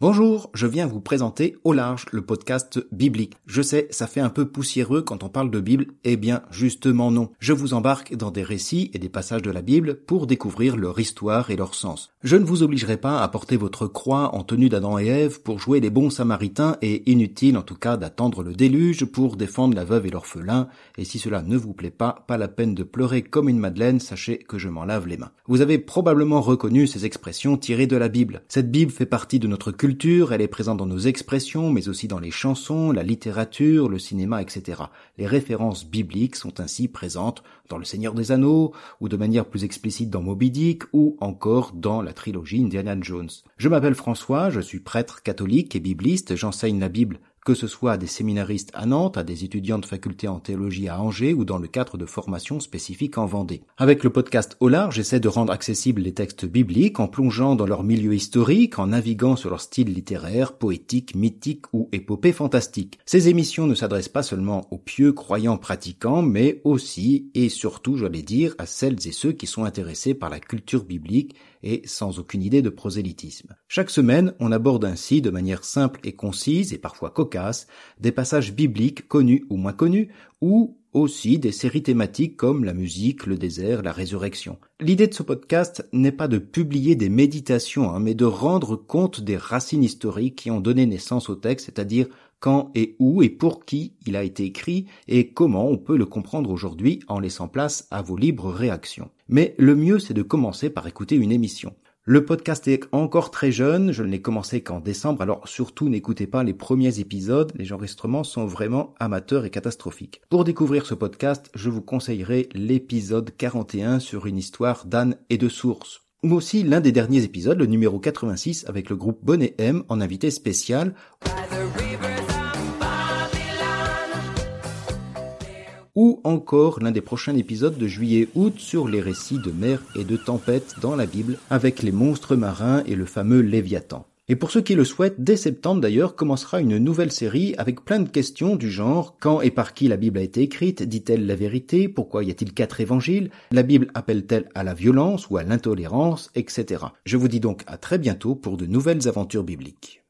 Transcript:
Bonjour, je viens vous présenter Au large, le podcast biblique. Je sais, ça fait un peu poussiéreux quand on parle de Bible, eh bien justement non. Je vous embarque dans des récits et des passages de la Bible pour découvrir leur histoire et leur sens. Je ne vous obligerai pas à porter votre croix en tenue d'Adam et Ève pour jouer les bons samaritains et inutile en tout cas d'attendre le déluge pour défendre la veuve et l'orphelin, et si cela ne vous plaît pas, pas la peine de pleurer comme une madeleine, sachez que je m'en lave les mains. Vous avez probablement reconnu ces expressions tirées de la Bible. Cette Bible fait partie de notre culture elle est présente dans nos expressions, mais aussi dans les chansons, la littérature, le cinéma, etc. Les références bibliques sont ainsi présentes dans Le Seigneur des Anneaux, ou de manière plus explicite dans Moby Dick, ou encore dans la trilogie Indiana Jones. Je m'appelle François, je suis prêtre catholique et bibliste, j'enseigne la Bible que ce soit à des séminaristes à Nantes, à des étudiants de faculté en théologie à Angers ou dans le cadre de formations spécifiques en Vendée. Avec le podcast Au large, j'essaie de rendre accessibles les textes bibliques en plongeant dans leur milieu historique, en naviguant sur leur style littéraire, poétique, mythique ou épopée fantastique. Ces émissions ne s'adressent pas seulement aux pieux croyants pratiquants, mais aussi et surtout, j'allais dire, à celles et ceux qui sont intéressés par la culture biblique et sans aucune idée de prosélytisme. Chaque semaine, on aborde ainsi, de manière simple et concise et parfois cocasse, des passages bibliques connus ou moins connus, ou aussi des séries thématiques comme la musique, le désert, la résurrection. L'idée de ce podcast n'est pas de publier des méditations, hein, mais de rendre compte des racines historiques qui ont donné naissance au texte, c'est-à-dire quand et où et pour qui il a été écrit et comment on peut le comprendre aujourd'hui en laissant place à vos libres réactions. Mais le mieux c'est de commencer par écouter une émission. Le podcast est encore très jeune, je ne l'ai commencé qu'en décembre, alors surtout n'écoutez pas les premiers épisodes, les enregistrements sont vraiment amateurs et catastrophiques. Pour découvrir ce podcast, je vous conseillerai l'épisode 41 sur une histoire d'âne et de source ou aussi l'un des derniers épisodes, le numéro 86, avec le groupe Bonnet M en invité spécial. Ou encore l'un des prochains épisodes de juillet-août sur les récits de mer et de tempête dans la Bible avec les monstres marins et le fameux Léviathan. Et pour ceux qui le souhaitent, dès septembre d'ailleurs commencera une nouvelle série avec plein de questions du genre quand et par qui la Bible a été écrite, dit-elle la vérité, pourquoi y a-t-il quatre évangiles, la Bible appelle-t-elle à la violence ou à l'intolérance, etc. Je vous dis donc à très bientôt pour de nouvelles aventures bibliques.